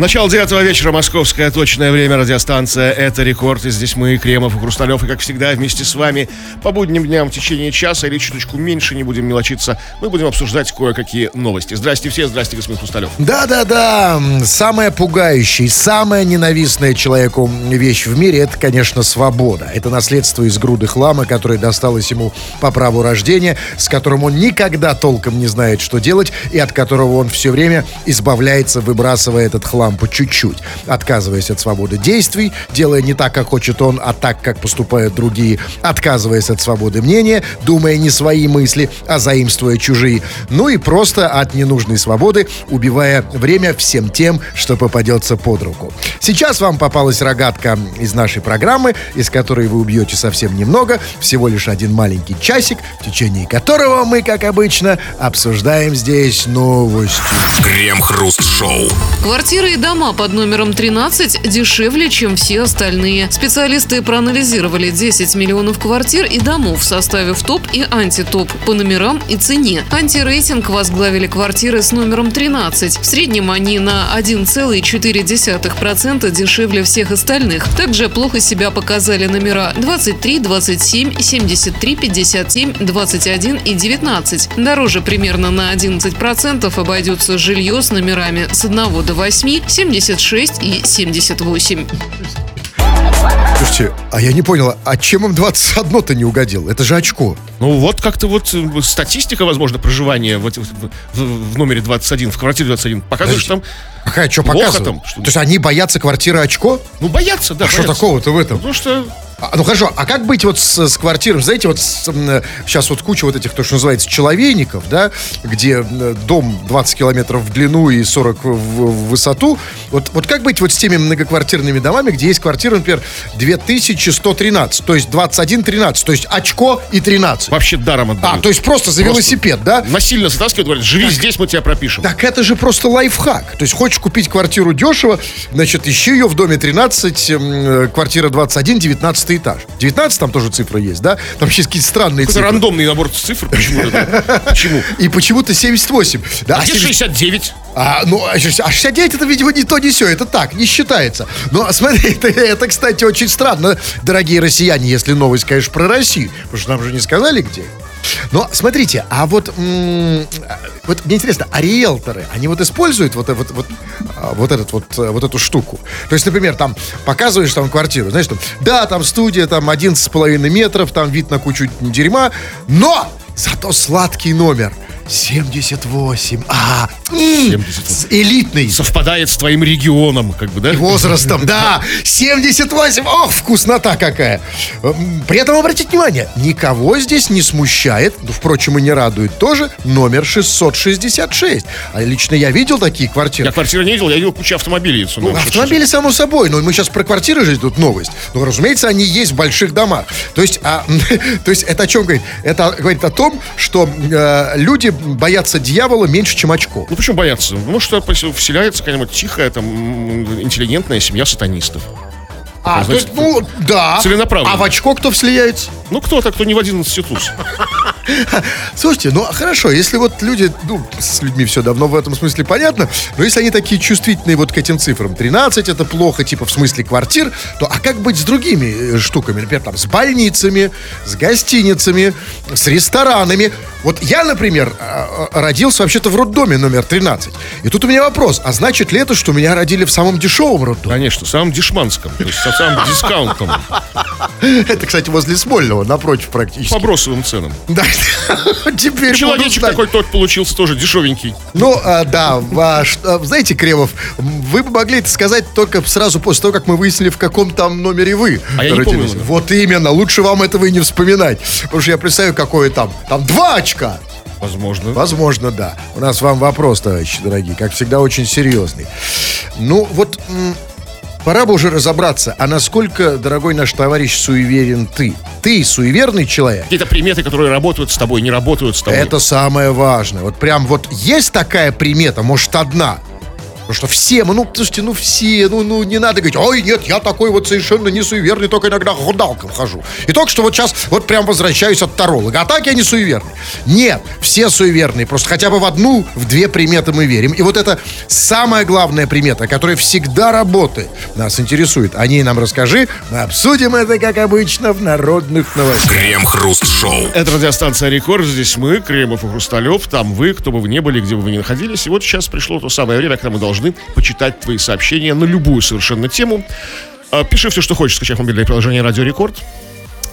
Начало девятого вечера, московское точное время, радиостанция «Это рекорд». И здесь мы, Кремов и Хрусталев, и, как всегда, вместе с вами по будним дням в течение часа или чуточку меньше, не будем мелочиться, мы будем обсуждать кое-какие новости. Здрасте все, здрасте, господин Хрусталев. Да-да-да, самая пугающая, самая ненавистная человеку вещь в мире, это, конечно, свобода. Это наследство из груды хлама, которое досталось ему по праву рождения, с которым он никогда толком не знает, что делать, и от которого он все время избавляется, выбрасывая этот хлам по чуть-чуть, отказываясь от свободы действий, делая не так, как хочет он, а так, как поступают другие, отказываясь от свободы мнения, думая не свои мысли, а заимствуя чужие, ну и просто от ненужной свободы, убивая время всем тем, что попадется под руку. Сейчас вам попалась рогатка из нашей программы, из которой вы убьете совсем немного, всего лишь один маленький часик, в течение которого мы, как обычно, обсуждаем здесь новости. Крем-хруст-шоу. Квартиры и дома под номером 13 дешевле, чем все остальные. Специалисты проанализировали 10 миллионов квартир и домов, составив топ и антитоп по номерам и цене. Антирейтинг возглавили квартиры с номером 13. В среднем они на 1,4% дешевле всех остальных. Также плохо себя показали номера 23, 27, 73, 57, 21 и 19. Дороже примерно на 11% обойдется жилье с номерами с 1 до 8, 76 и 78. Слушайте, а я не понял, а чем им 21-то не угодил? Это же очко. Ну вот как-то вот э, статистика, возможно, проживания в, в, в, в номере 21, в квартире 21 показывает, что там Какая, что показывает? там, что- То есть они боятся квартиры очко? Ну, боятся, да. А что боятся. такого-то в этом? Потому что А, ну хорошо, а как быть вот с, с квартирой? Знаете, вот сейчас вот куча вот этих, то, что называется, человейников, да, где э, дом 20 километров в длину и 40 в, в высоту. Вот, вот как быть вот с теми многоквартирными домами, где есть квартира, например, 2113, то есть 21-13, то есть очко и 13. вообще даром отдают. А, то есть просто за Просто. велосипед, да? Насильно затаскивают, говорят, живи здесь, мы тебя пропишем. Так это же просто лайфхак. То есть хочешь купить квартиру дешево, значит, ищи ее в доме 13, м, э, квартира 21, 19 этаж. 19 там тоже цифра есть, да? Там есть какие-то странные цифры. рандомный набор цифр. Почему? Почему? И почему-то 78. Да, А где 70 69? А, ну, а 60 а 69 это, видимо, не то, не все. Это так, не считается. Но смотри, это, это, кстати, очень странно, дорогие россияне, если новость, конечно, про Россию. Потому что нам же не сказали, где. Но смотрите, а вот, м, вот мне интересно, а риэлторы, они вот используют вот, э- вот, вот, а, вот, этот вот, э, вот эту штуку? То есть, например, там показываешь там квартиру, знаешь, там, да, там студия, там 11,5 метров, там вид на кучу дерьма, но зато сладкий номер. 78. А, м, 78. элитный. Совпадает с твоим регионом, как бы, да? И возрастом, да. 78. Ох, вкуснота какая. При этом, обратите внимание, никого здесь не смущает, ну, впрочем, и не радует тоже, номер 666. А лично я видел такие Я квартиры. не видел, я видел кучу автомобилей. Ну, автомобили, само собой, но мы сейчас про квартиры же тут новость. Ну, разумеется, они есть в больших домах. То есть, а, то есть это о чем говорит? Это говорит о том, что э, люди боятся дьявола меньше, чем очко. Ну почему бояться? Ну что вселяется какая-нибудь тихая, там, интеллигентная семья сатанистов. А, то значит, есть, ну, да. целенаправленно. А в очко кто вселяется? Ну кто-то, кто не в один институт. Слушайте, ну хорошо, если вот люди, ну, с людьми все давно в этом смысле понятно, но если они такие чувствительные вот к этим цифрам, 13 это плохо, типа в смысле квартир, то а как быть с другими э, штуками, например, там, с больницами, с гостиницами, с ресторанами? Вот я, например, э, э, родился вообще-то в роддоме номер 13. И тут у меня вопрос, а значит ли это, что меня родили в самом дешевом роддоме? Конечно, самым дешманском, то есть самым дискаунтом, Это, кстати, возле Смольного, напротив практически. по бросовым ценам. Да, теперь Человечек такой тот получился тоже дешевенький. Ну, а, да, ваш, а, знаете, Кремов, вы бы могли это сказать только сразу после того, как мы выяснили, в каком там номере вы А я не помню. Вот именно, лучше вам этого и не вспоминать. Потому что я представляю, какое там, там два очка. Возможно. Возможно, да. У нас вам вопрос, товарищи дорогие, как всегда, очень серьезный. Ну, вот пора бы уже разобраться, а насколько, дорогой наш товарищ, суеверен ты? Ты суеверный человек? Какие-то приметы, которые работают с тобой, не работают с тобой. Это самое важное. Вот прям вот есть такая примета, может, одна, Потому что все, ну, слушайте, ну все, ну, ну не надо говорить, ой, нет, я такой вот совершенно не суеверный, только иногда худалком хожу. И только что вот сейчас вот прям возвращаюсь от таролога. А так я не суеверный. Нет, все суеверные. Просто хотя бы в одну, в две приметы мы верим. И вот это самая главная примета, которая всегда работает, нас интересует. О ней нам расскажи. Мы обсудим это, как обычно, в народных новостях. Крем-хруст-шоу. Это радиостанция Рекорд. Здесь мы, Кремов и Хрусталев. Там вы, кто бы вы ни были, где бы вы ни находились. И вот сейчас пришло то самое время, когда мы должны почитать твои сообщения на любую совершенно тему. А, Пиши все, что хочешь, скачав мобильное приложение Радио Рекорд.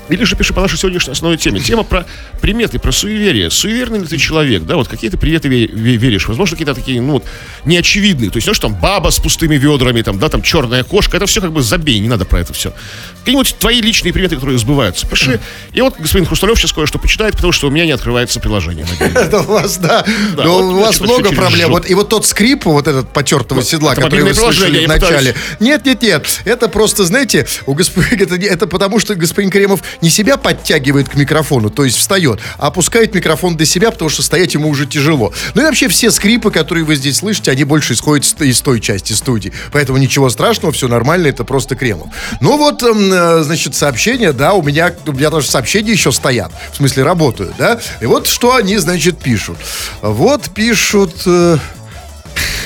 Или же пиши по нашей сегодняшней основной теме. Тема про приметы, про суеверие. Суеверный ли ты человек, да? Вот какие ты приметы ве- ве- веришь? Возможно, какие-то такие, ну вот, неочевидные. То есть, знаешь, там баба с пустыми ведрами, там, да, там черная кошка. Это все как бы забей, не надо про это все. Какие-нибудь твои личные приметы, которые сбываются. Пиши. И вот господин Хрусталев сейчас кое-что почитает, потому что у меня не открывается приложение. Это у вас, да. Но вот, у вас много проблем. Вот, и вот тот скрип, вот этот потертого седла, который вы слышали в начале. Нет, нет, нет. Это просто, знаете, у господин, это потому, что господин Кремов не себя подтягивает к микрофону, то есть встает, а опускает микрофон до себя, потому что стоять ему уже тяжело. Ну и вообще все скрипы, которые вы здесь слышите, они больше исходят из той части студии. Поэтому ничего страшного, все нормально, это просто Кремов. Ну вот, эм, э, значит, сообщения, да, у меня, у меня тоже сообщения еще стоят. В смысле, работают, да. И вот что они, значит, пишут. Вот пишут... э,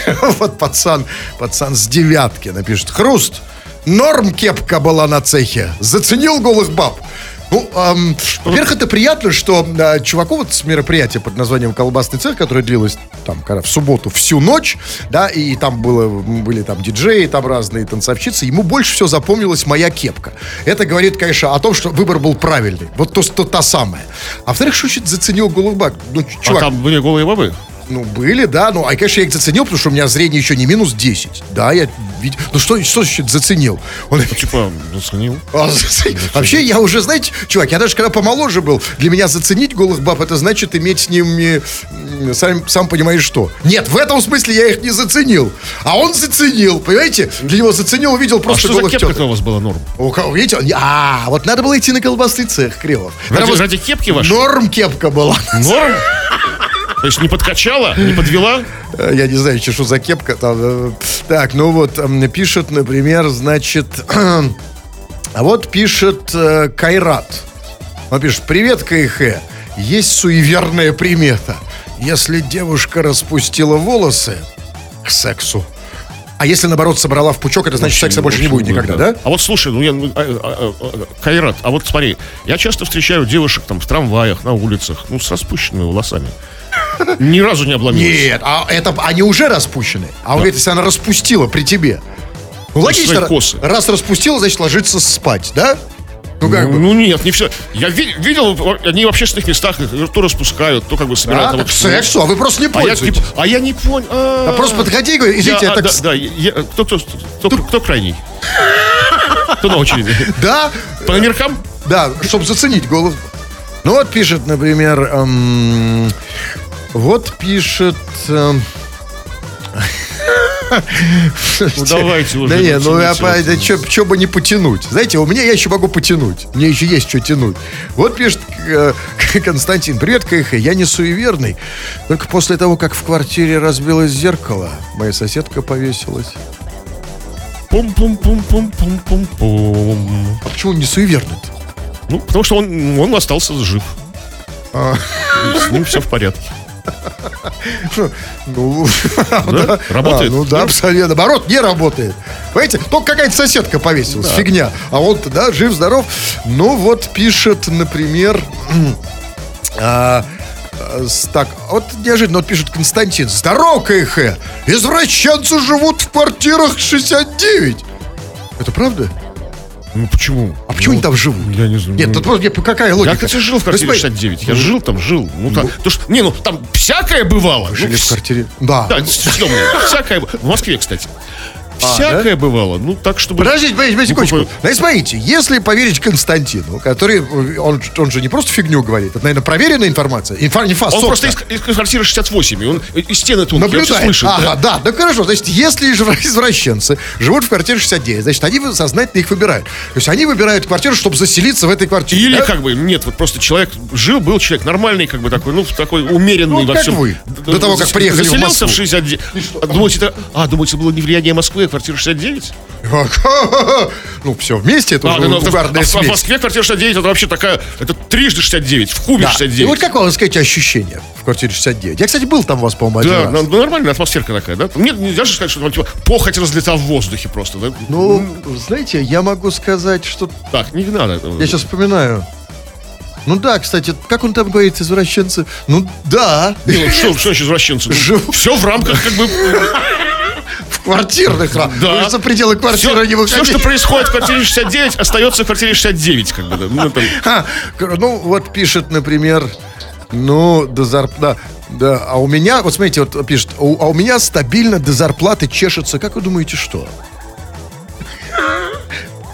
Вот пацан, пацан с девятки напишет. Хруст. Норм кепка была на цехе. Заценил голых баб. Ну, эм, во-первых, это приятно, что э, чуваку вот с мероприятия под названием «Колбасный цех», которое длилось там, когда в субботу всю ночь, да, и там было, были там диджеи, там разные танцовщицы, ему больше всего запомнилась моя кепка. Это говорит, конечно, о том, что выбор был правильный. Вот то, то та самая. А во-вторых, что значит заценил голых баб? Ну, А чувак, там были голые бабы? Ну, были, да. Ну, а, конечно, я их заценил, потому что у меня зрение еще не минус 10. Да, я видел. Ну, что, что значит заценил? Он... Типа, заценил. А, зацени- Вообще, я уже, знаете, чувак, я даже когда помоложе был, для меня заценить голых баб, это значит иметь с ними, м, сам, сам понимаешь, что. Нет, в этом смысле я их не заценил. А он заценил, понимаете? Для него заценил, увидел А просто что за голых кепка теток. у вас была, Норм? У кого, видите, он- а, вот надо было идти на колбасный цех, Кривов. Ради, ради кепки вашей? Норм кепка была. Норм? То есть не подкачала, не подвела? Э, Я не знаю, что за кепка там. э, Так, ну вот, пишет, например, значит... А вот пишет э, Кайрат. Он пишет, привет, КХ. Есть суеверная примета. Если девушка распустила волосы к сексу, а если, наоборот, собрала в пучок, это значит, секса больше не будет никогда, да? А вот слушай, ну я, ну, а, а, а, Кайрат, а вот смотри, я часто встречаю девушек там в трамваях, на улицах, ну, с распущенными волосами. Ни разу не обломилась. Нет, а это они уже распущены. А он говорит, если она распустила при тебе. Ну, логично, косы. раз распустила, значит, ложиться спать, да? Ну, как Ну, бы. ну, нет, не все. Я ви- видел, они в общественных местах их то распускают, то как бы собирают. Да, а вот к сексу, а вы просто не А я, не, пользуетесь. а я не понял. А, А просто подходи и говори, извините, Я- а, да, к- да, я- кто, кто, кто, кто крайний? Кто на очереди? Да, По номеркам? да, чтобы заценить голос. Ну вот пишет, например, эм, вот пишет... эм, Ну, давайте уже, Да не, ну я вот. что бы не потянуть. Знаете, у меня я еще могу потянуть. Мне еще есть что тянуть. Вот пишет э, Константин. Привет, КХ. Я не суеверный. Только после того, как в квартире разбилось зеркало, моя соседка повесилась. Пум-пум-пум-пум-пум-пум-пум. А почему он не суеверный-то? Ну, потому что он, он остался жив. А. С ним все в порядке. Ну, Да? Работает? А, ну да, абсолютно. Наоборот, не работает. Понимаете, только какая-то соседка повесилась, фигня. А он-то, да, жив-здоров. Ну вот пишет, например... а, а, так, вот неожиданно вот пишет Константин. Здорово, КХ! Извращенцы живут в квартирах 69. Это правда? Ну, почему? А почему они там живут? Я не знаю. Нет, Ну, тут просто какая логика? Я, кстати, жил в квартире Господи, 69. Я жил там, жил. Ну, там, то, что, не, ну, там всякое бывало. Жили Ну, в квартире. Да. Да. Всякое. В Москве, кстати. Всякое бывало. Ну, так, чтобы... Подождите, подождите, Ну, секундочку. Значит, смотрите, если поверить Константину, который, он, он же не просто фигню говорит, это, наверное, проверенная информация. Инфа, не фас, Он сотка. просто из, из квартиры 68, и он и стены тонкие, всё Наблюдает. слышит. ага, да. да. да, хорошо. Значит, если извращенцы живут в квартире 69, значит, они сознательно их выбирают. То есть они выбирают квартиру, чтобы заселиться в этой квартире. Или да? как бы, нет, вот просто человек жил, был человек нормальный, как бы такой, ну, такой умеренный Ну, во как всем. вы, до того, как приехали в Заселился в, Москву. 69. А, думаете, это, а, думаете, было не влияние Москвы, а квартира 69? Ну, все вместе, это А, уже ну, в- угарная а в, в смесь. Москве квартира 69, это вообще такая, это трижды 69, в кубе Да. 69. И вот как вам, сказать, ощущения в квартире 69? Я, кстати, был там у вас, по-моему, Да, раз. ну, нормальная атмосферка такая, да? Нет, нельзя же сказать, что там, типа, похоть разлета в воздухе просто, да? Ну, знаете, я могу сказать, что... Так, не надо. Я сейчас вспоминаю. Ну да, кстати, как он там говорит, извращенцы? Ну да, ну, что, что значит извращенцы? Ну, Живу. Все в рамках, как бы, в квартирных ра- Да. Вы же за пределы квартиры не все, выходите. что происходит в квартире 69, остается в квартире 69, как бы, да. Ну, там, кр- ну, вот пишет, например, ну, до зарплаты... Да, а у меня, вот смотрите, вот пишет, а у меня стабильно до зарплаты чешется, как вы думаете, что?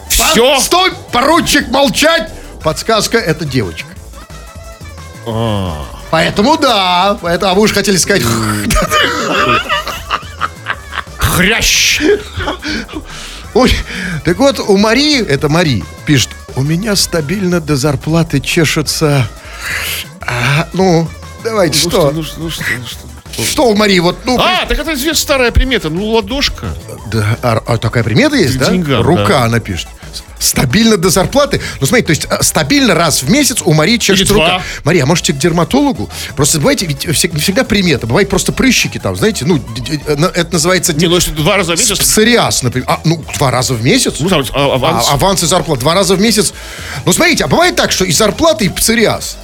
все. Стой, поручик, молчать! Подсказка, это девочка. А. Поэтому да, поэтому, а вы уж хотели сказать... Хрящ. Ой, так вот, у Марии, это Мари, пишет, у меня стабильно до зарплаты чешется... А, ну, давайте, Ну что? ну что, ну что, ну что? Что у Марии, вот, ну... А, так это известная старая примета. Ну, ладошка. Да, а, а такая примета есть, да? деньгам, Рука, да. она пишет. Стабильно до зарплаты. Ну, смотрите, то есть а, стабильно раз в месяц у Марии чешется рука. Мария, а можете к дерматологу? Просто бывайте, ведь не всегда примета. Бывает просто прыщики там, знаете, ну, д- д- на- это называется Не, ну если два раза в месяц... псориаз, например. А, ну, два раза в месяц? Ну, там, а, аванс. А, аванс и зарплата два раза в месяц. Ну, смотрите, а бывает так, что и зарплата, и псориаз.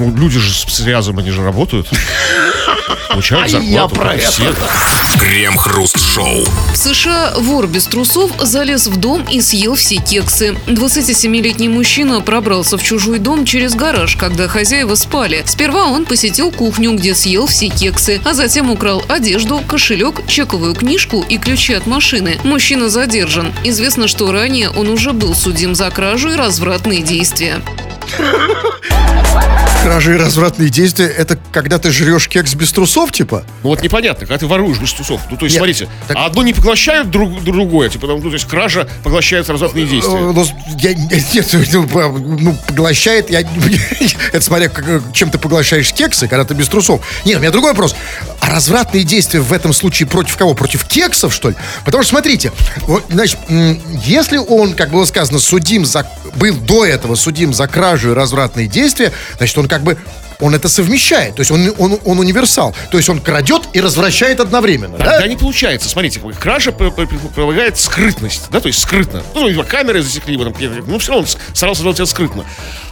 Ну, люди же с псориазом, они же работают. Получают зарплату. я про это. Крем-хруст-шоу. В США вор без трусов залез в дом и съел все кексы. 27-летний мужчина пробрался в чужой дом через гараж, когда хозяева спали. Сперва он посетил кухню, где съел все кексы, а затем украл одежду, кошелек, чековую книжку и ключи от машины. Мужчина задержан. Известно, что ранее он уже был судим за кражу и развратные действия. Кражи и развратные действия, это когда ты жрешь кекс без трусов, типа? Ну вот непонятно, когда ты воруешь без трусов. Ну, то есть, Нет, смотрите, так- а одно не поглощают друг, другое, типа, ну, то есть кража поглощает развратные Э, действия. Ну, я, нет, ну, по- ну, поглощает, я, это смотря, как- чем ты поглощаешь кексы, когда ты без трусов. Нет, у меня другой вопрос. А развратные действия в этом случае против кого? Против кексов, что ли? Потому что, смотрите, вот, значит, если он, как было сказано, судим за, был до этого судим за кражу и развратные действия, значит, он как бы он это совмещает, то есть он, он, он универсал, то есть он крадет и развращает одновременно, да? Тогда не получается. Смотрите, кража предполагает скрытность, да, то есть скрытно. Ну, его камеры засекли, его там, ну, все равно он старался делать это скрытно.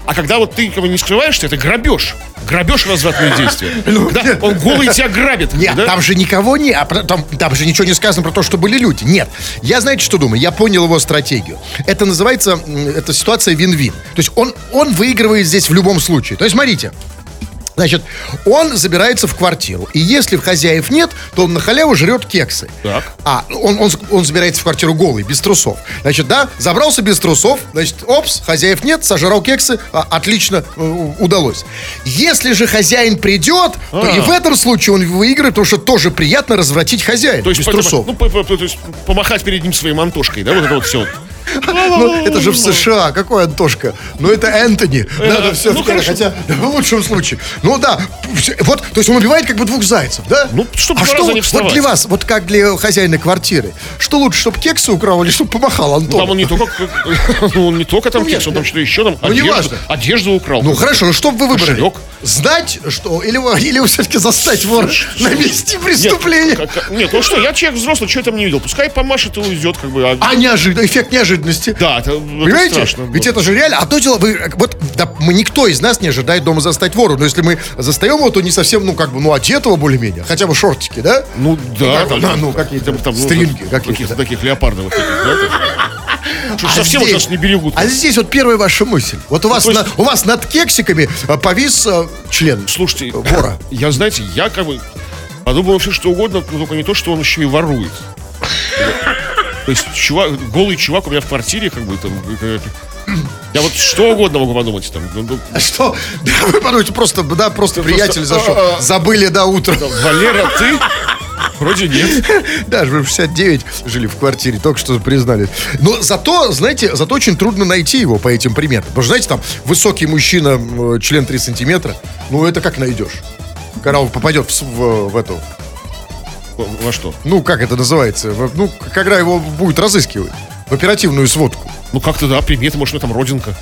А когда вот ты бы не скрываешься, это грабеж. Грабеж развратные действия. Когда он голый тебя грабит. Нет, да? там же никого не, а там, там же ничего не сказано про то, что были люди. Нет, я знаете, что думаю? Я понял его стратегию. Это называется, это ситуация вин-вин. То есть он, он выигрывает здесь в любом случае. То есть смотрите. Значит, он забирается в квартиру. И если в хозяев нет, то он на халяву жрет кексы. Так. А, он, он, он забирается в квартиру голый, без трусов. Значит, да, забрался без трусов, значит, опс, хозяев нет, сожрал кексы, а, отлично э, удалось. Если же хозяин придет, то А. и в этом случае он выиграет, потому что тоже приятно развратить хозяина То есть, без по- трусов. ну, по- по- то есть помахать перед ним своей мантошкой, да, вот это вот все. Ну, это же в США, какой Антошка? Ну, это Энтони. Надо все ну, хорошо. хотя в лучшем случае. Ну, да, вот, то есть он убивает как бы двух зайцев, да? Ну, чтобы а что, не вот для вас, вот как для хозяина квартиры, что лучше, чтобы кексы украл или чтобы помахал Антон? Там он не только, ну, он не только там Ну, кекс, он там что-то еще там, Ну, одежду, неважно. одежду украл. Ну хорошо, ну что бы вы выбрали? Знать, что? Или или все-таки застать вора на месте Нет, преступления? как- как- нет, ну что, я человек взрослый, что я там не видел. Пускай помашет и уйдет, как бы. а- А неожиданно, эффект неожиданности. Да, это, это Понимаете? страшно. Ведь это же реально. А то дело, вы, вот, да, мы никто из нас не ожидает дома застать вору. Но если мы застаем его, то не совсем, ну, как бы, ну, одетого более-менее. Хотя бы шортики, да? Ну да, Ну, там, ну, какие-то там, ну, стринги там, какие-то, да. таких леопардовых. таких, да. Что А совсем здесь- нас не берегут. А здесь вот первая ваша мысль. Вот у вас, то есть- на- у вас над кексиками а, повис а, член. Слушайте, Вора. я, знаете, я как бы подумал все, что угодно, но только не то, что он еще и ворует. То есть чувак, голый чувак у меня в квартире, как бы там. э, Я вот что угодно могу подумать там. Ну, ну, А что? Да, вы подумайте, просто, да, просто приятель просто, зашел. а, а. Забыли до утра. Валера, ты? Вроде нет. Да, в 69 жили в квартире, только что признали. Но зато, знаете, зато очень трудно найти его по этим приметам. Потому что, знаете, там высокий мужчина, член 3 сантиметра, ну это как найдешь? Он попадет в, в- в эту, Во- что? ну как это называется, ну когда его будет разыскивать, в оперативную сводку. Ну как-то да, приметы, может, у там родинка.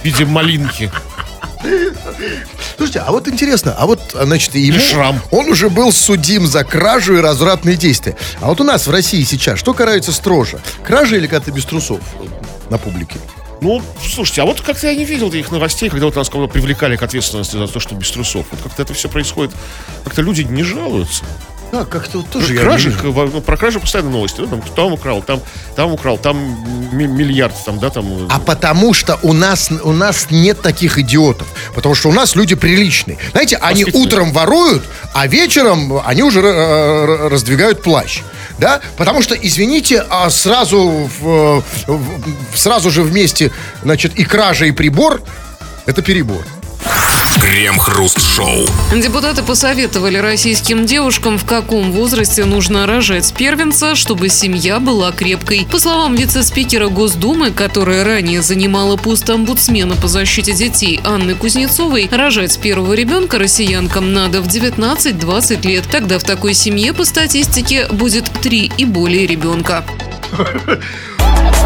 В виде малинки. Слушайте, а вот интересно, а вот, значит, ему, шрам. он уже был судим за кражу и развратные действия. А вот у нас в России сейчас что карается строже? Кража или когда ты без трусов на публике? Ну, слушайте, а вот как-то я не видел этих новостей, когда вот нас кого-то привлекали к ответственности за то, что без трусов. Вот как-то это все происходит. Как-то люди не жалуются. Да, как-то вот тоже не кражи, ну, про кражи постоянно новости. Ну, там, там украл, там, там украл, там ми- миллиард, там, да, там. А потому что у нас, у нас нет таких идиотов. Потому что у нас люди приличные. Знаете, они утром воруют, а вечером они уже э, э, раздвигают плащ. Да? Потому что, извините, а сразу, в- в- сразу же вместе, значит, и кража, и прибор, это перебор. Крем-хруст-шоу. Депутаты посоветовали российским девушкам, в каком возрасте нужно рожать первенца, чтобы семья была крепкой. По словам вице-спикера Госдумы, которая ранее занимала пост омбудсмена по защите детей Анны Кузнецовой, рожать первого ребенка россиянкам надо в 19-20 лет. Тогда в такой семье по статистике будет три и более ребенка.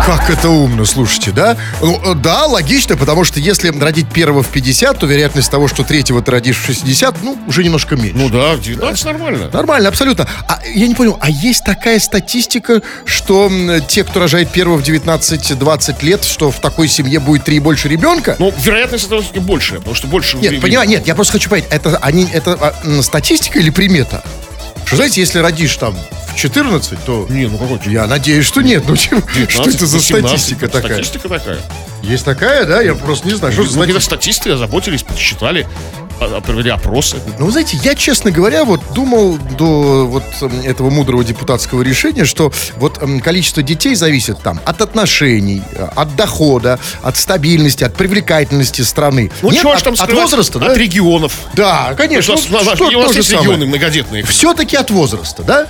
Как это умно, слушайте, да? Ну, да, логично, потому что если родить первого в 50, то вероятность того, что третьего ты родишь в 60, ну, уже немножко меньше. Ну да, 19 нормально. Нормально, абсолютно. А я не понял, а есть такая статистика, что те, кто рожает первого в 19-20 лет, что в такой семье будет три и больше ребенка? Ну, вероятность этого все-таки большая, потому что больше... нет, понимаю, нет, я просто хочу понять, это, они, это а, статистика или примета? Что, знаете, если родишь там в 14, то... Не, ну какой Я надеюсь, что нет. Ну, что 19, это за 18, статистика такая? Статистика такая. Есть такая, да? Я просто не знаю, что за Ну, статистика. статисты озаботились, подсчитали, а- а провели опросы. Ну, вы знаете, я, честно говоря, вот думал до вот м, этого мудрого депутатского решения, что вот м, количество детей зависит там от отношений, э, от дохода, от стабильности, от привлекательности страны. Ну, Нет, чего от, там от скрывать? возраста, От да? регионов. Да, конечно. Ну, у нас- что у нас есть регионы многодетные. Все-таки от возраста, да?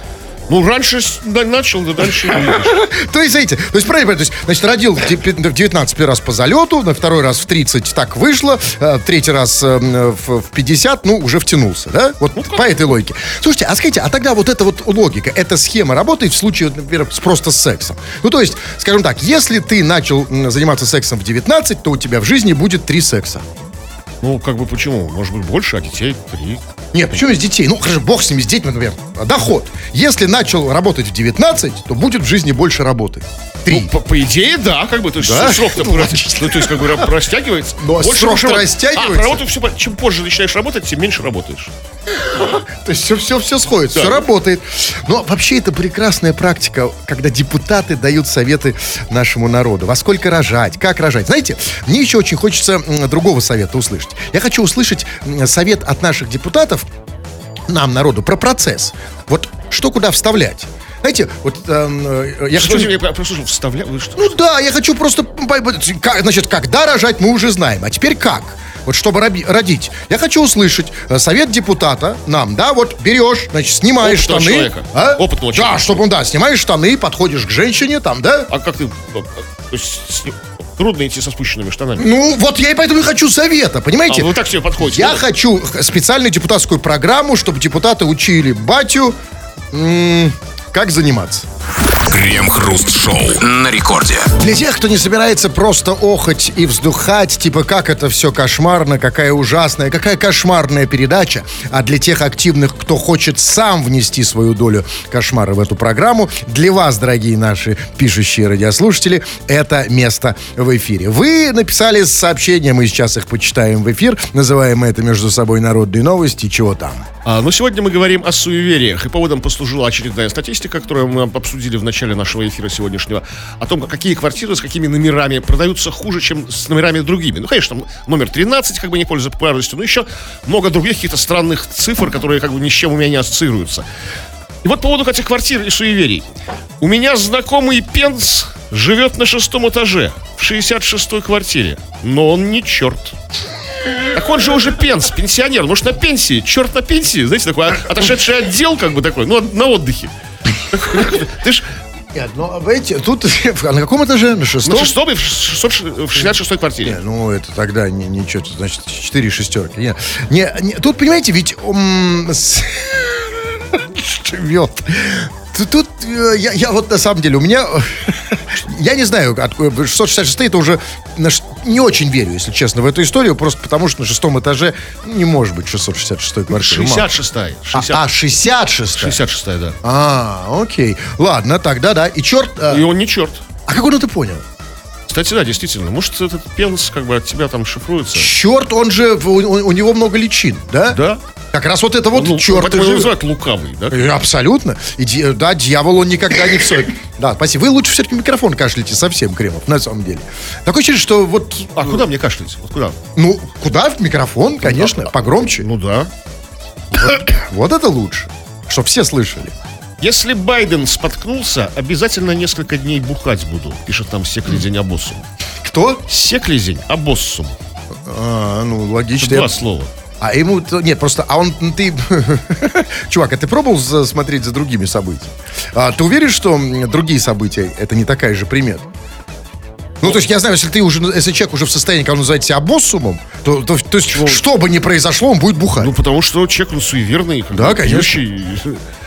Ну, раньше начал, да дальше. То есть, знаете, то есть, правильно, то есть, значит, родил в де- в 19 первый раз по залету, на второй раз в 30 так вышло, э, в третий раз э, в в 50, ну, уже втянулся, да? Вот по этой логике. Слушайте, а скажите, а тогда вот эта вот логика, эта схема работает в случае, например, с просто с сексом? Ну, то есть, скажем так, если ты начал заниматься сексом в 19, то у тебя в жизни будет три секса. Ну, как бы почему? Может быть, больше, а детей три. Нет, почему из детей? Ну, хорошо, бог с ними, с детьми, например. Доход. Если начал работать в 19, то будет в жизни больше работы. Три. Ну, по, по идее, да, как бы, то есть Да? срок-то Ну, ну, то есть, как бы, ра- растягивается. Ну, а работ- растягивается? А, работу все, чем позже начинаешь работать, тем меньше работаешь. То есть все, все, все сходит, Да. все работает. Но вообще это прекрасная практика, когда депутаты дают советы нашему народу. Во сколько рожать, как рожать. Знаете, мне еще очень хочется другого совета услышать. Я хочу услышать совет от наших депутатов, нам, народу, про процесс. Вот что куда вставлять. Знаете, вот эм, э, я Что хочу... я вставляю? Вы что? Ну да, я хочу просто... Значит, когда рожать мы уже знаем. А теперь как? Вот чтобы родить. Я хочу услышать э, совет депутата нам, да, вот берешь, значит, снимаешь Опытного штаны. человека. а? Опытного Да, человека. чтобы он, да, снимаешь штаны, подходишь к женщине, там, да. А как ты... трудно идти со спущенными штанами. Ну, вот я и поэтому и хочу совета, понимаете? А вы так себе подходите? Я да? хочу специальную депутатскую программу, чтобы депутаты учили батю, м, как заниматься. Крем-хруст-шоу. На рекорде. Для тех, кто не собирается просто охать и вздыхать, типа как это все кошмарно, какая ужасная, какая кошмарная передача, а для тех активных, кто хочет сам внести свою долю кошмара в эту программу, для вас, дорогие наши пишущие радиослушатели, это место в эфире. Вы написали сообщения, мы сейчас их почитаем в эфир, называем это между собой народные новости, чего там. А, но сегодня мы говорим о суевериях, и поводом послужила очередная статистика, которую мы обсудили в начале нашего эфира сегодняшнего, о том, какие квартиры с какими номерами продаются хуже, чем с номерами другими. Ну, конечно, там номер 13 как бы не пользуется популярностью, но еще много других каких-то странных цифр, которые как бы ни с чем у меня не ассоциируются. И вот по поводу этих квартир и суеверий. У меня знакомый Пенс живет на шестом этаже, в 66-й квартире. Но он не черт. Так он же уже пенс, пенсионер. Может, на пенсии? Черт на пенсии. Знаете, такой а- отошедший отдел, как бы такой, ну, на отдыхе. Ты ж Нет, ну, видите, тут а на каком этаже? На шестом? на шестом и в 600 в 66-й квартире. Не, ну, это тогда не, ничего, значит, четыре шестерки. Не, не, не, тут, понимаете, ведь м, с- живет. Тут, тут, э, я, я вот на самом деле, у меня, я не знаю, от- 666 это уже на не очень верю, если честно, в эту историю, просто потому что на шестом этаже не может быть 666 квартиры. Мало. 66-я. А, 60, а, 66 66-я, да. А, окей. Ладно, тогда да. И черт, а, И он не черт. а как он это понял? Кстати, да, действительно. Может, этот пенс как бы от тебя там шифруется. Черт, он же, у, у- него много личин, да? Да? Как раз вот это вот Ну, черт. поэтому и его называют лукавый, да? Э, Абсолютно. И, да, дьявол, он никогда не все. Да, спасибо. Вы лучше все-таки микрофон кашляете совсем, Кремов, на самом деле. Такое ощущение, что вот, А куда мне кашлять? Вот куда? ну, куда в микрофон, конечно, погромче. Ну да. Вот это лучше. Чтоб все слышали. Если Байден споткнулся, обязательно несколько дней бухать буду, пишет нам Секлизень Абоссум. Кто? Секлизень Абоссум. А, ну, логично. Два Я- слова. А ему, нет, просто, а он, ты, чувак, а ты пробовал смотреть за другими событиями? А, ты уверен, что другие события это не такая же примета? Ну, то есть, я знаю, если ты уже, если человек уже в состоянии, когда он называет себя боссумом, то, то, то есть, что бы ни произошло, он будет бухать. Ну, потому что человек, он суеверный. как Да, конечно. пьющий.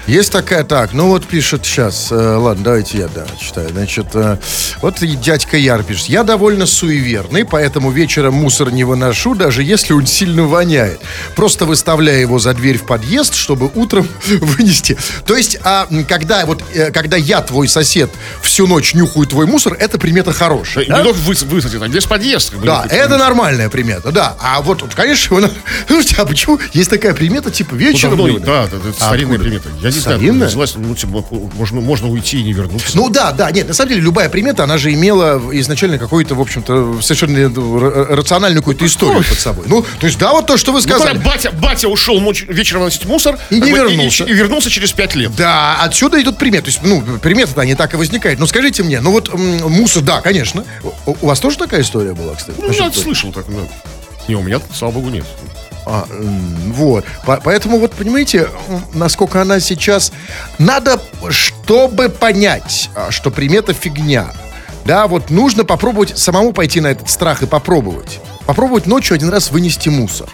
Есть такая, так, ну вот пишет сейчас, э, ладно, давайте я, да, читаю. Значит, э, вот и дядька Яр пишет, я довольно суеверный, поэтому вечером мусор не выношу, даже если он сильно воняет. Просто выставляю его за дверь в подъезд, чтобы утром вынести. То есть, а, когда, вот, э, когда я, твой сосед, всю ночь нюхаю твой мусор, это примета хорошая. Да? Не только вы- высадить, а весь подъезд. как бы, Да, ну, это нормальная примета, да. А вот, вот, конечно, она- слушайте, а почему есть такая примета, типа, Ну, вечером... выношу? да, да, это А старинная откуда? примета. Я не знаю, Старинная? откуда взялась, ну, типа, можно, можно уйти и не вернуться. Ну да, да, нет, на самом деле любая примета, она же имела изначально какую-то, в общем-то, совершенно р- рациональную какую-то историю под собой. Ну, то есть, да, вот то, что вы Ну, сказали. батя, батя ушел вечером выносить мусор И не вернулся. И, вернулся через пять лет. Да, отсюда идут приметы. То есть, ну, примета-то не так и возникает. Ну, скажите мне, ну вот мусор, да, конечно. У, у вас тоже такая история была, кстати? Ну, я слышал так, да. Не, у меня, слава богу, нет. А, вот. По- поэтому вот понимаете, насколько она сейчас... Надо, чтобы понять, а, что примета фигня. Да, вот нужно попробовать самому пойти на этот страх и попробовать. Попробовать ночью один раз вынести мусор.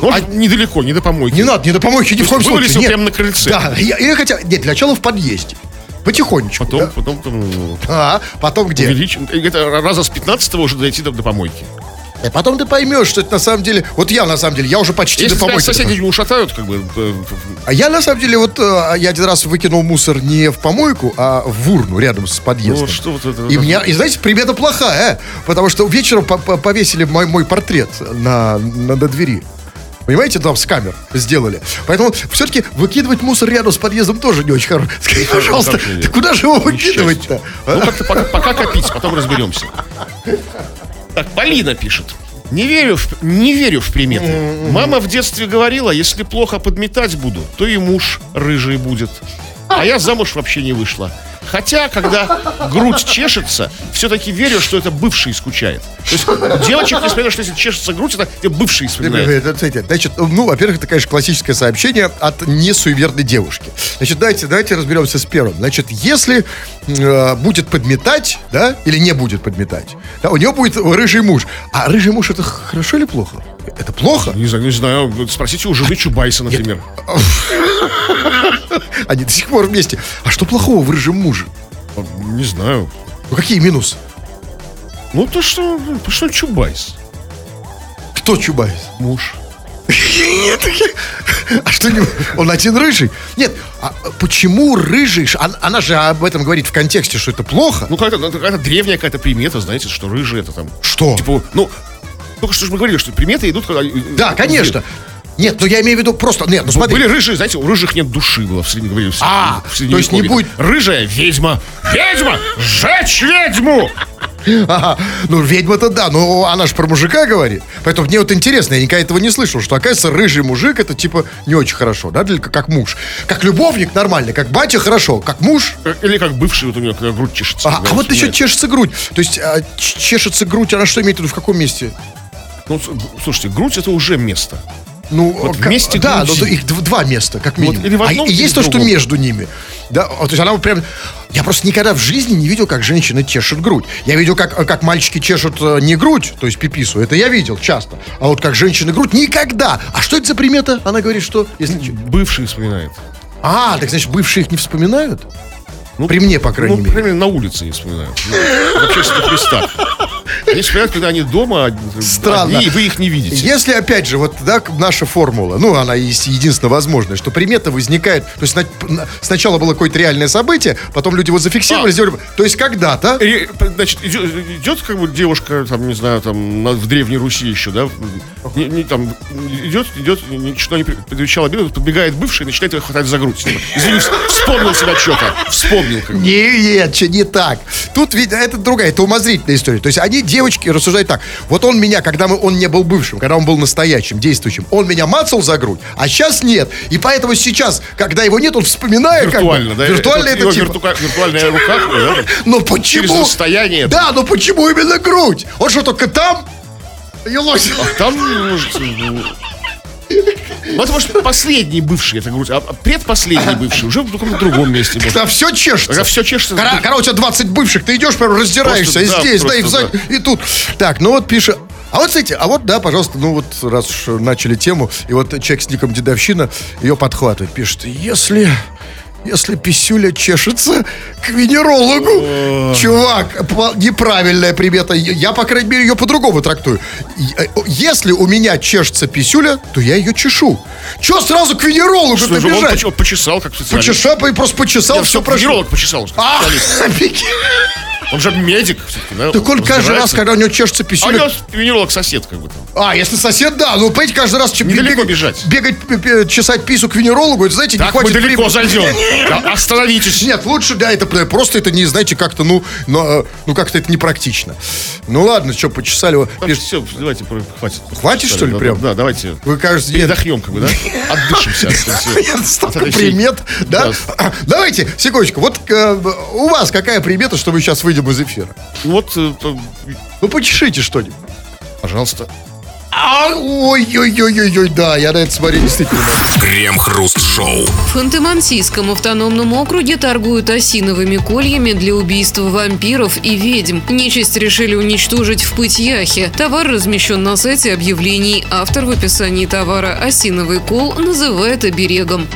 Ну, недалеко, не до помойки. Не надо, не до помойки, ни в коем случае. Нет. прямо на крыльце. Да, я, я хотя... Нет, для начала в подъезде. Потихонечку. Потом, да. потом, ну, А, потом где? увеличим. Это раза с 15 уже дойти до, до помойки. И потом ты поймешь, что это на самом деле... Вот я на самом деле, я уже почти Если до помойки. соседи не ушатают, как бы, э, А я на самом деле вот э, я один раз выкинул мусор не в помойку, а в урну рядом с подъездом. Ну, что вот это- и меня, и знаете, примета плохая, потому что вечером по- по- повесили мой, мой портрет на, на, на двери. Понимаете, там с камер сделали. Поэтому все-таки выкидывать мусор рядом с подъездом тоже не очень хорошо. Скажи, пожалуйста, ты куда же его выкидывать-то? Ну, как-то пока, пока копить, потом разберемся. Так, Полина пишет. Не верю, в, не верю в приметы. Мама в детстве говорила, если плохо подметать буду, то и муж рыжий будет. А я замуж вообще не вышла. Хотя, когда грудь чешется, все-таки верю, что это бывший скучает. То есть девочек, несмотря на то, что если чешется грудь, это те бывшие вспоминают. Это, знаете, Значит, ну, во-первых, это, конечно, классическое сообщение от несуеверной девушки. Значит, давайте, давайте разберемся с первым. Значит, если э, будет подметать, да, или не будет подметать, да, у нее будет рыжий муж. А рыжий муж это хорошо или плохо? Это плохо? Не знаю, не знаю. Спросите у жены Чубайса, например. Они до сих пор вместе. А что плохого в рыжем муже? Не знаю. Ну, какие минусы? Ну, то что, то что Чубайс? Кто Чубайс? Муж. Нет, а что не... Он один рыжий? Нет, а почему рыжий? Она, же об этом говорит в контексте, что это плохо. Ну, какая-то, какая-то древняя какая-то примета, знаете, что рыжие это там... Что? Типа, ну, только что же мы говорили, что приметы идут, когда... Да, конечно. Нет, ну я имею в виду просто... Нет, ну смотри. Были рыжие, знаете, у рыжих нет души было в среднем в А, в то есть не средневековье. будет- Рыжая ведьма. Ведьма! Сжечь ведьму! Ага. Ну, ведьма-то да, но она же про мужика говорит. Поэтому мне вот интересно, я никогда этого не слышал, что, оказывается, рыжий мужик это типа не очень хорошо, да, для, как муж. Как любовник нормально, как батя хорошо, как муж. Или как бывший вот у него, когда грудь чешется. А, а вот еще чешется грудь. То есть а, чешется грудь, она что имеет в виду, в каком месте? Ну, слушайте, грудь это уже место. Ну, Вот как- вместе да, груди. но их дв- два места, как минимум. или в А одном, и или есть то, что между ними. Да, вот, то есть она вот прям... Я просто никогда в жизни не видел, как женщины чешут грудь. Я видел, как, как мальчики чешут э, не грудь, то есть пипису. Это я видел часто. А вот как женщины грудь никогда. А что это за примета? Она говорит, что... Если... Бывший вспоминает. А, так значит, бывшие их не вспоминают? Ну, При мне, по крайней ну, мере. мере, на улице не вспоминают. Ну, в общественных местах. Они вспоминают, когда они дома од- Странно. одни, и вы их не видите. Если, опять же, вот да, наша формула, ну, она есть единственно возможная, что примета возникает, то есть на- на- сначала было какое-то реальное событие, потом люди его зафиксировали, А. сделали, то есть когда-то, И, Значит, идет, идет как бы девушка, там, не знаю, там, на- в Древней Руси еще, да, не, не, там, идет, идет, ничего не предвещало обиду, подбегает бывший и начинает ее хватать за грудь. Типа, Извини, вспомнил себя что-то, вспомнил. Как бы. Нет, что не так. Тут ведь это другая, это умозрительная история. То есть они, девочки, рассуждают так. Вот он меня, когда мы, он не был бывшим, когда он был настоящим, действующим, он меня мацал за грудь, а сейчас нет. И поэтому сейчас, когда его нет, он вспоминает как бы, Виртуально, да? Виртуально это, его типа... виртука- виртуальная рука, да? Но почему? Через расстояние. Да, но почему именно грудь? Он что, только там? Елось. Там, может, это, может, последний бывший, это грудь, а предпоследний бывший уже в каком-то другом месте. Может. Да все чешется. Когда все чешется. Кора, кора, у тебя 20 бывших, ты идешь, прям раздираешься, Просто, и да, здесь, да, и, просто, взад- и тут. Так, ну вот пишет. А вот, кстати, а вот, да, пожалуйста, ну вот раз уж начали тему, и вот человек с ником Дедовщина ее подхватывает, пишет, если... Если писюля чешется к венерологу, чувак, неправильная примета. Я, по крайней мере, ее по-другому трактую. Э, Если у меня чешется писюля, то я ее чешу. Че сразу к венерологу Что же, он бежать? поч- почесал, как специалист. Почеша, и просто почесал, Я все прошло. венеролог почесал. А. Он же медик. все-таки, да? Так он каждый раз, когда у него чешется А у него венеролог сосед, как бы там. А, если сосед, да. Ну, понимаете, каждый раз Недалеко бегать, бежать. бегать, чесать пису к венерологу, это, знаете, не Так мы хватит далеко времени. зайдем. Да, Остановитесь. Нет, лучше, да, это п- просто это не, знаете, как-то, ну, э, ну как-то это непрактично. Ну ладно, что, почесали его. Пишет, Все, давайте, хватит. Хватит, что ли, Да, прям? Да, давайте. Вы, кажется, Передохнем, как бы, да? Отдышимся. столько примет, да? Да. Давайте, секундочку, вот э, у вас какая примета, что мы сейчас выйдем из эфира? Вот, э, Ну, почешите что-нибудь. пожалуйста. Ой-ой-ой-ой-ой, да, я на это смотреть действительно. Крем-хруст-шоу. В Ханты-Мансийском автономном округе торгуют осиновыми кольями для убийства вампиров и ведьм. Нечисть решили уничтожить в Пыть-Яхе. Товар размещен на сайте объявлений. Автор в описании товара «Осиновый кол» называет оберегом.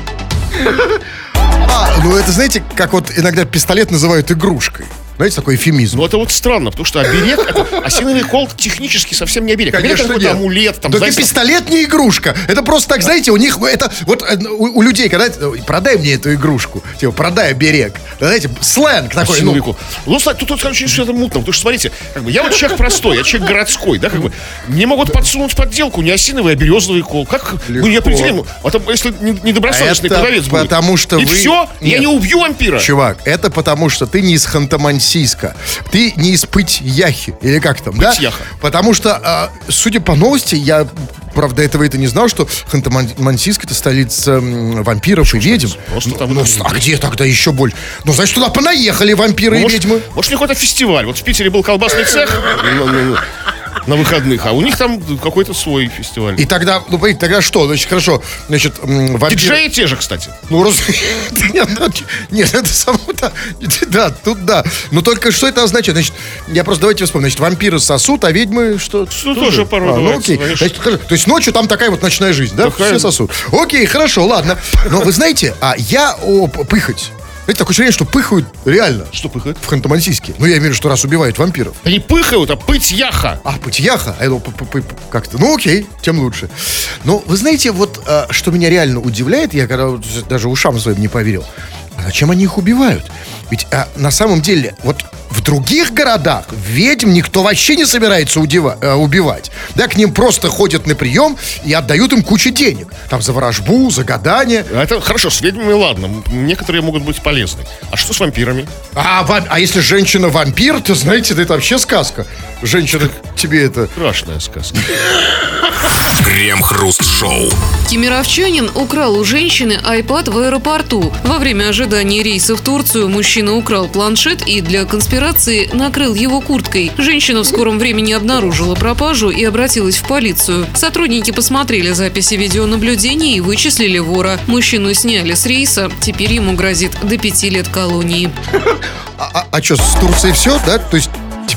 А, ну это знаете, как вот иногда пистолет называют игрушкой. Знаете, такой эфемизм. Ну, это вот странно, потому что оберег, это, осиновый кол технически совсем не оберег. Оберег Конечно, это какой-то нет. амулет, там, знаете, пистолет не игрушка. Это просто так, знаете, у них это вот э, у, у людей, когда продай мне эту игрушку, типа продай оберег. Знаете, сленг такой. осиновый Ну. Ну, тут, тут, короче, все это мутно, потому что, смотрите, как бы, я вот человек простой, я человек городской, да, как бы, мне могут подсунуть подделку не осиновый, а березовый кол. Как мы не Легко. определим? А там, если не- недобросовестный Это продавец будет. потому что И вы- все, я не убью вампира. Чувак, это потому что ты не из Ханты-Мансийска. Ты не из Пыть-Яхи. Или как там, да? Пыть-Яха. Потому что, а, судя по новости, я, правда, этого это не знал, что Ханты-Мансийск это столица вампиров и ведьм. Просто там Ну, это- а где тогда еще больше? Ну, значит, туда понаехали вампиры Ну, и может, ведьмы. может, у них какой-то фестиваль. Вот в Питере был колбасный цех на, выходных, а у них там какой-то свой фестиваль. И тогда, ну, понимаете, тогда что? Значит, хорошо, значит, м, вампиры... Диджеи те же, кстати. Ну, раз... нет, нет, это само, да, да, тут да. Но только что это означает? Значит, я просто давайте вспомним. Значит, вампиры сосут, а ведьмы что? Ну, тоже порой А, ну, окей. Значит, то есть ночью там такая вот ночная жизнь, да? Такая. Все сосут. Окей, хорошо, ладно. Но вы знаете, а я о, пыхать. Знаете, такое ощущение, что пыхают реально. Что пыхает? В Ханты-Мансийске. Ну, я имею в виду, что раз убивают вампиров. Они пыхают, а пыть яха. А, пытьяха? А, ну, п- п- п- как-то. Ну, окей, тем лучше. Но вы знаете, вот а, что меня реально удивляет, я когда даже ушам своим не поверил. А зачем они их убивают? Ведь а, на самом деле, вот в других городах ведьм никто вообще не собирается удева- э, убивать. Да, к ним просто ходят на прием и отдают им кучу денег. Там за ворожбу, за гадание. А Это хорошо, с ведьмами ладно. Некоторые могут быть полезны. А что с вампирами? А, ва- а если женщина вампир, то знаете, это вообще сказка. Женщина тебе это... Страшная сказка. Крем-хруст-шоу. Кемеровчанин украл у женщины iPad в аэропорту. Во время ожидания рейса в Турцию мужчина украл планшет и для конспирации накрыл его курткой. Женщина в скором времени обнаружила пропажу и обратилась в полицию. Сотрудники посмотрели записи видеонаблюдения и вычислили вора. Мужчину сняли с рейса. Теперь ему грозит до пяти лет колонии. А, что, с Турцией все, да? То есть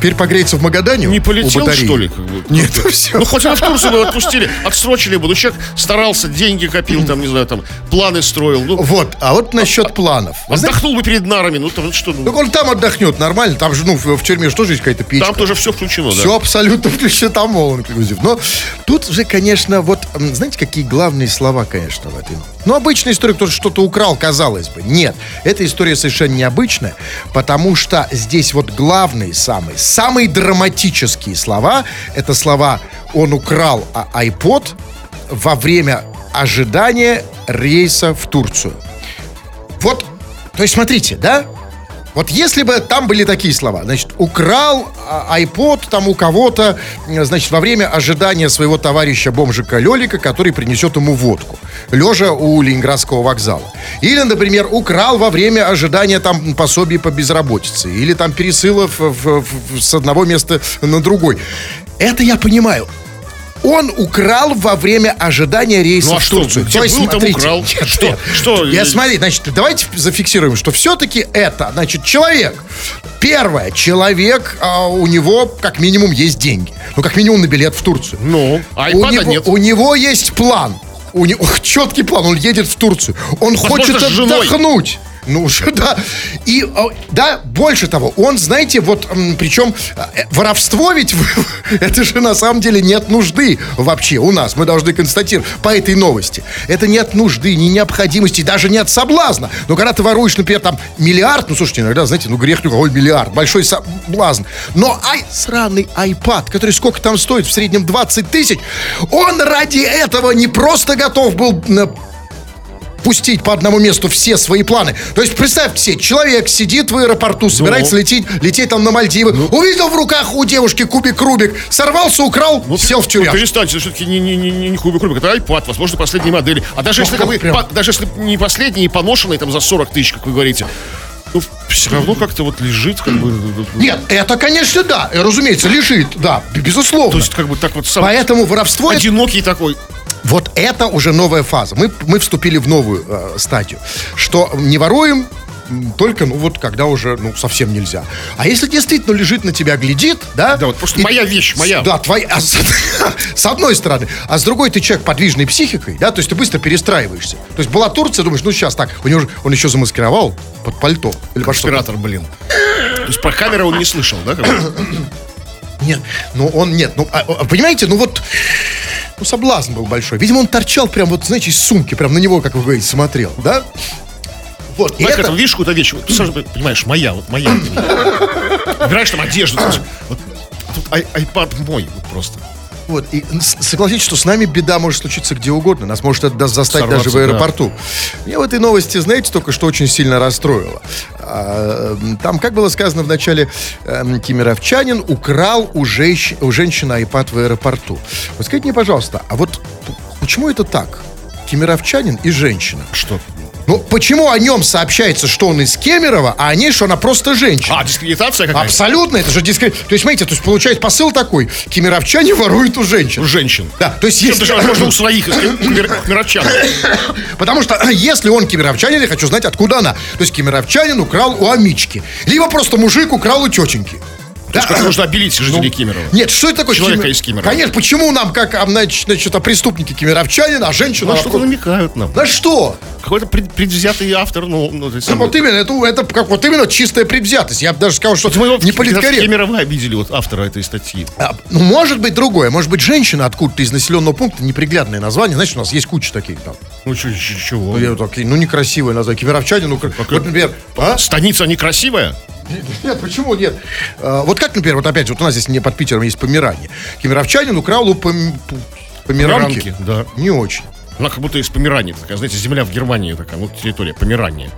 теперь погреется в Магадане? Не полетел, что ли? как бы? Нет, все. Ну, хоть бы в Турцию бы отпустили, отсрочили бы. Ну, человек старался, деньги копил, там, не знаю, там, планы строил. Ну, Вот, а вот насчет планов. Вы знаете, отдохнул бы перед нарами. Ну, там, что, ну, он там отдохнет нормально, там же, ну, в, в тюрьме же тоже есть какая-то печка. там тоже все включено, да. Все абсолютно включено, там all inclusive. Но тут же, конечно, вот, знаете, какие главные слова, конечно, в этой... Ну, обычная история, кто что-то украл, казалось бы. Нет, эта история совершенно необычная, потому что здесь вот главные самые, самые драматические слова, это слова «он украл а- iPod во время ожидания рейса в Турцию». Вот, то есть смотрите, да? Вот если бы там были такие слова, значит, украл а, iPod там у кого-то, значит, во время ожидания своего товарища бомжика Лелика, который принесет ему водку, лежа у Ленинградского вокзала. Или, например, украл во время ожидания там пособий по безработице, или там пересылов в- в- в- с одного места на другой. Это я понимаю. Он украл во время ожидания рейса Ну, а в что, Турцию. где То есть, был, там смотрите, украл. нет, Что? нет. Что? Я смотри, значит, давайте зафиксируем, что все-таки это, значит, человек. Первое, человек, а, у него как минимум есть деньги. Ну, как минимум на билет в Турцию. Ну, а у, него, нет. у него есть план. У него четкий план, он едет в Турцию. Он Возможно, хочет отдохнуть. Ну уже, да. И, а, да, больше того, он, знаете, вот, причем э, воровство ведь, это же на самом деле нет нужды вообще у нас. Мы должны констатировать по этой новости. Это нет нужды, ни необходимости, даже нет соблазна. Но когда ты воруешь, например, там миллиард, ну, слушайте, иногда, знаете, ну, грех, ой, миллиард, большой соблазн. Но ай, сраный iPad, который сколько там стоит, в среднем 20 тысяч, он ради этого не просто готов был пустить по одному месту все свои планы. То есть, представьте себе, человек сидит в аэропорту, собирается лететь, лететь там на Мальдивы, увидел в руках у девушки кубик Рубик, сорвался, украл, сел в Ну, тюряшку. перестаньте, все-таки не, не, не, не кубик Рубик, это iPad, возможно, последней модели. А даже Ну, если, как бы, по- даже если не последний, и поношенный там за 40 тысяч, как вы говорите, ну, все равно как-то вот лежит, как бы. ну, Нет, это, конечно, да, разумеется, лежит, да, безусловно. То есть, как бы так вот сам Поэтому воровство это- одинокий такой. Вот это уже новая фаза. Мы, мы вступили в новую э, стадию. Что не воруем только, ну вот, когда уже, ну, совсем нельзя. А если действительно лежит на тебя, глядит, да? Да, вот просто моя вещь, моя. Да, твоя. а с, с одной стороны. А с другой ты человек подвижной психикой, да? То есть ты быстро перестраиваешься. То есть была Турция, думаешь, ну сейчас так. У него же- он еще замаскировал под пальто. Или Конспиратор, блин. То есть про камеру он не слышал, да? Нет, ну он нет. Ну, а, а, понимаете, ну вот. Ну, соблазн был большой. Видимо, он торчал прям вот, знаете, из сумки, прям на него, как вы говорите, смотрел, да? Вот, Знаешь, это- видишь, какую-то вещь, вот, сразу понимаешь, моя, вот моя. Убираешь там одежду. вот, тут ай- iPad мой вот просто. Вот, и согласитесь, что с нами беда может случиться где угодно. Нас может это даст застать Сорваться, даже в аэропорту. Меня в этой новости, знаете, только что очень сильно расстроило. А, Там, как было сказано в начале, эм, кемеровчанин украл у, женщ- у женщины iPad в аэропорту. Вот скажите мне, пожалуйста, а вот почему это так? Кемеровчанин и женщина. Что? Ну, почему о нем сообщается, что он из Кемерово, а о ней, что она просто женщина? А, дискредитация какая-то? Абсолютно, это же дискрет. То есть, смотрите, то есть получается посыл такой. Кемеровчане воруют у женщин. У женщин. Да, то есть если... даже, возможно, у своих кемеровчан. Потому что если он кемеровчанин, я хочу знать, откуда она. То есть кемеровчанин украл у амички. Либо просто мужик украл у тетеньки. То есть нужно обелить жителей Кемерово. Нет, что это такое? Человека Кемер- из Кемерово. Конечно, почему нам, как, а, значит, а преступники кемеровчанин, а женщина... На что-то намекают нам. На что? Какой-то пред- предвзятый автор, ну, ну, то есть Ну, Вот именно, это, это как вот именно чистая предвзятость. Я бы даже сказал, что мы его не политкорректно. Кемерово обидели вот автора этой статьи. А, ну, может быть другое. Может быть, женщина откуда-то из населенного пункта, неприглядное название. Знаешь, у нас есть куча таких там. Ну, чё- чё- чего? Ну, я такие, ну, некрасивое название. Кемеровчане, ну, как, вот, например, а? Станица некрасивая? Нет, почему нет? А, вот как, например, вот опять, вот у нас здесь не под Питером есть Померанье. Кемеровчанин украл у пом... Померанки. Померанки, да. Не очень. Она как будто из Померании такая, знаете, земля в Германии такая, вот территория Померания.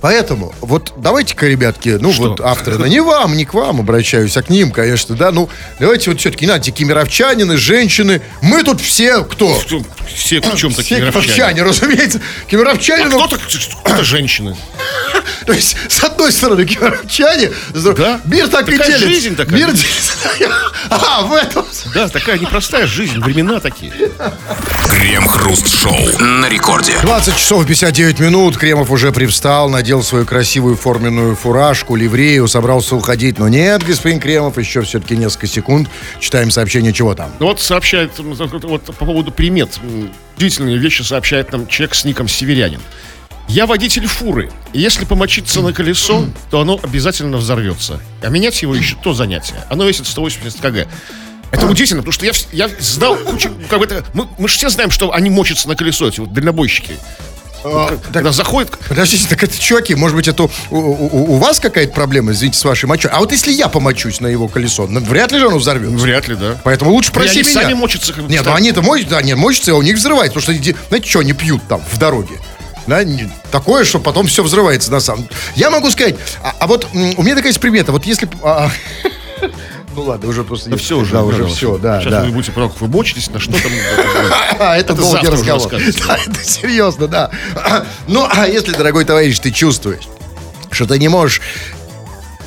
Поэтому, вот давайте-ка, ребятки, ну Что? вот авторы, ну, не вам, не к вам обращаюсь, а к ним, конечно, да, ну давайте вот все-таки, знаете, кемеровчанины, женщины, мы тут все кто? Все в чем-то кемеровчане. разумеется. Кемеровчане, ну, Кто-то, кто-то женщины. то есть, с одной стороны, кемеровчане, с другой- Да. мир так и Такая делится. жизнь такая. Мир делится. А, в этом. Да, такая непростая жизнь, времена такие. Крем-хруст-шоу на рекорде. 20 часов 59 минут. Кремов уже привстал, надел свою красивую форменную фуражку, ливрею, собрался уходить. Но нет, господин Кремов, еще все-таки несколько секунд. Читаем сообщение, чего там. Ну вот сообщает, вот по поводу примет, удивительные вещи сообщает нам человек с ником Северянин. Я водитель фуры. И если помочиться на колесо, то оно обязательно взорвется. А менять его еще то занятие. Оно весит 180 кг. Это удивительно, потому что я, я знал кучу, как бы это, мы, мы же все знаем, что они мочатся на колесо, эти вот дальнобойщики. А, Вот, когда заходят, Подождите, так это, чуваки, может быть, это у, у- у вас какая-то проблема, извините, с вашей мочой? А вот если я помочусь на его колесо, ну, вряд ли же оно взорвется. вряд ли, да. Поэтому лучше проси они меня. сами мочатся. как Нет, ну они-то мочатся, нет, мочатся, а у них взрывается. Потому что, знаете, что они пьют там в дороге? Да, не- такое, что потом все взрывается на самом Я могу сказать, а, а вот у меня такая есть примета, вот если... б- а, ну ладно, уже просто... Да все уже, Да, уже все, да, Сейчас да. вы будете про вы мочитесь, на что там. А, это, долгий разговор. Да, это серьезно, да. Ну, а если, дорогой товарищ, ты чувствуешь, что ты не можешь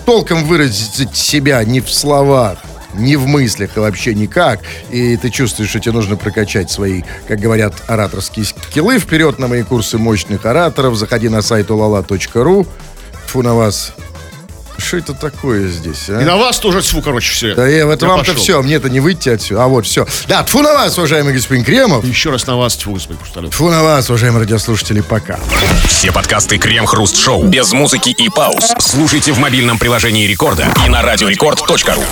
толком выразить себя ни в словах, ни в мыслях и вообще никак, и ты чувствуешь, что тебе нужно прокачать свои, как говорят, ораторские скиллы, вперед на мои курсы мощных ораторов, заходи на сайт ulala.ru. Фу на вас. Что это такое здесь, а? И на вас тоже тьфу, короче, все. Да я, это вам-то все, мне-то не выйти отсюда. А вот, все. Да, тфу на вас, уважаемый господин Кремов. Еще раз на вас тьфу, господин Пустолев. Фу на вас, уважаемые радиослушатели, пока. Все подкасты Крем-хруст-шоу без музыки и пауз слушайте в мобильном приложении Рекорда и на радиорекорд.ру.